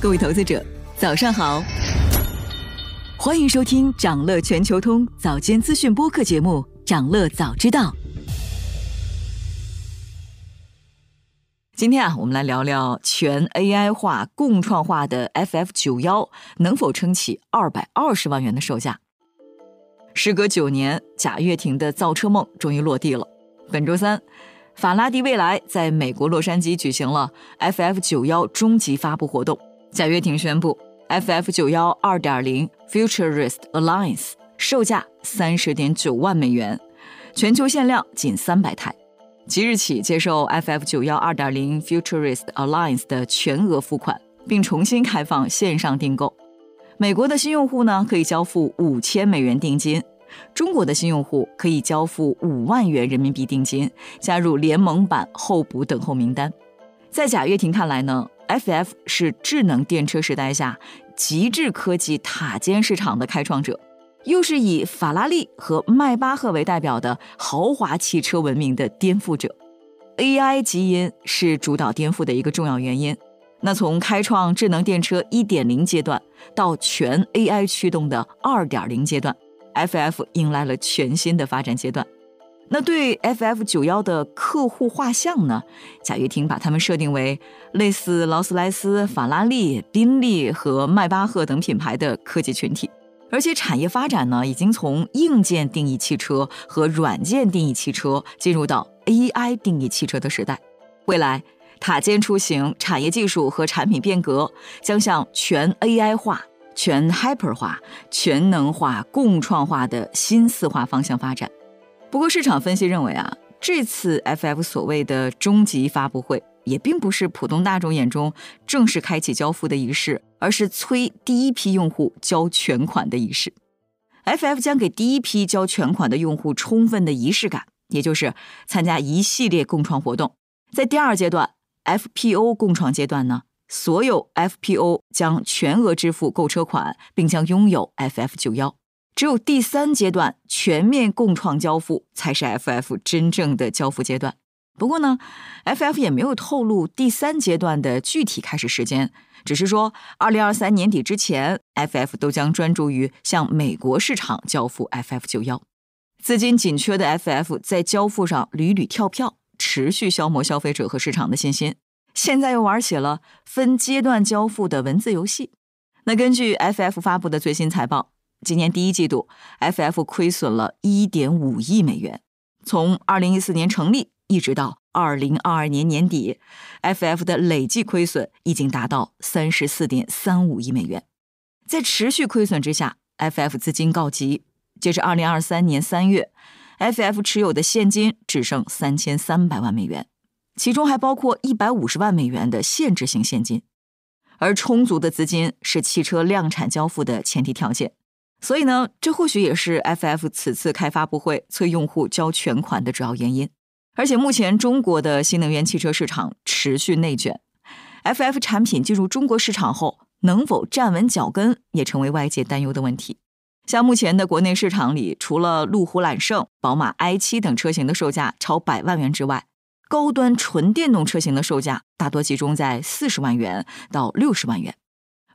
各位投资者，早上好，欢迎收听长乐全球通早间资讯播客节目《长乐早知道》。今天啊，我们来聊聊全 AI 化、共创化的 FF 九幺能否撑起二百二十万元的售价。时隔九年，贾跃亭的造车梦终于落地了。本周三，法拉第未来在美国洛杉矶举行了 FF 九幺终极发布活动。贾跃亭宣布，FF 九幺二点零 Futurist Alliance 售价三十点九万美元，全球限量仅三百台。即日起接受 FF 九幺二点零 Futurist Alliance 的全额付款，并重新开放线上订购。美国的新用户呢，可以交付五千美元定金；中国的新用户可以交付五万元人民币定金，加入联盟版候补等候名单。在贾跃亭看来呢，FF 是智能电车时代下极致科技塔尖市场的开创者，又是以法拉利和迈巴赫为代表的豪华汽车文明的颠覆者。AI 基因是主导颠覆的一个重要原因。那从开创智能电车1.0阶段到全 AI 驱动的2.0阶段，FF 迎来了全新的发展阶段。那对 FF 九幺的客户画像呢？贾跃亭把他们设定为类似劳斯莱斯、法拉利、宾利和迈巴赫等品牌的科技群体。而且产业发展呢，已经从硬件定义汽车和软件定义汽车，进入到 AI 定义汽车的时代。未来。塔尖出行、产业技术和产品变革将向全 AI 化、全 Hyper 化、全能化、共创化的新四化方向发展。不过，市场分析认为啊，这次 FF 所谓的终极发布会也并不是普通大众眼中正式开启交付的仪式，而是催第一批用户交全款的仪式。FF 将给第一批交全款的用户充分的仪式感，也就是参加一系列共创活动。在第二阶段。FPO 共创阶段呢，所有 FPO 将全额支付购车款，并将拥有 FF 九幺。只有第三阶段全面共创交付，才是 FF 真正的交付阶段。不过呢，FF 也没有透露第三阶段的具体开始时间，只是说二零二三年底之前，FF 都将专注于向美国市场交付 FF 九幺。资金紧缺的 FF 在交付上屡屡跳票。持续消磨消费者和市场的信心，现在又玩起了分阶段交付的文字游戏。那根据 FF 发布的最新财报，今年第一季度 FF 亏损了1.5亿美元。从2014年成立一直到2022年年底，FF 的累计亏损已经达到34.35亿美元。在持续亏损之下，FF 资金告急。截至2023年3月。FF 持有的现金只剩三千三百万美元，其中还包括一百五十万美元的限制性现金，而充足的资金是汽车量产交付的前提条件。所以呢，这或许也是 FF 此次开发布会催用户交全款的主要原因。而且目前中国的新能源汽车市场持续内卷，FF 产品进入中国市场后能否站稳脚跟，也成为外界担忧的问题。像目前的国内市场里，除了路虎揽胜、宝马 i7 等车型的售价超百万元之外，高端纯电动车型的售价大多集中在四十万元到六十万元。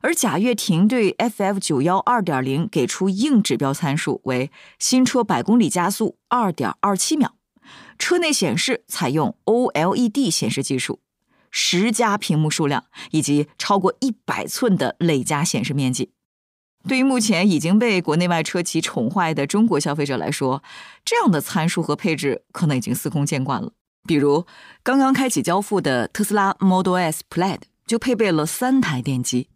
而贾跃亭对 FF 九幺二点零给出硬指标参数为新车百公里加速二点二七秒，车内显示采用 OLED 显示技术，十加屏幕数量以及超过一百寸的累加显示面积。对于目前已经被国内外车企宠坏的中国消费者来说，这样的参数和配置可能已经司空见惯了。比如，刚刚开启交付的特斯拉 Model S Plaid 就配备了三台电机，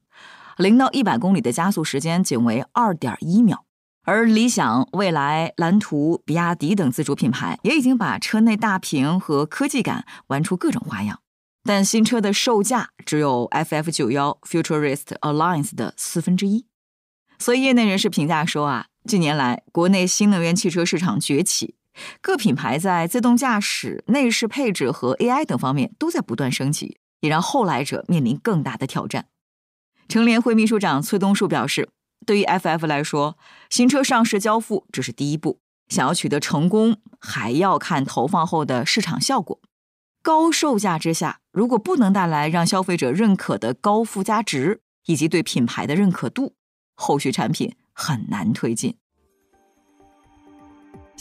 零到一百公里的加速时间仅为二点一秒。而理想、蔚来、蓝图、比亚迪等自主品牌也已经把车内大屏和科技感玩出各种花样，但新车的售价只有 FF 九幺 Futurist Alliance 的四分之一。所以，业内人士评价说啊，近年来国内新能源汽车市场崛起，各品牌在自动驾驶、内饰配置和 AI 等方面都在不断升级，也让后来者面临更大的挑战。成联会秘书长崔东树表示，对于 FF 来说，新车上市交付只是第一步，想要取得成功，还要看投放后的市场效果。高售价之下，如果不能带来让消费者认可的高附加值以及对品牌的认可度，后续产品很难推进。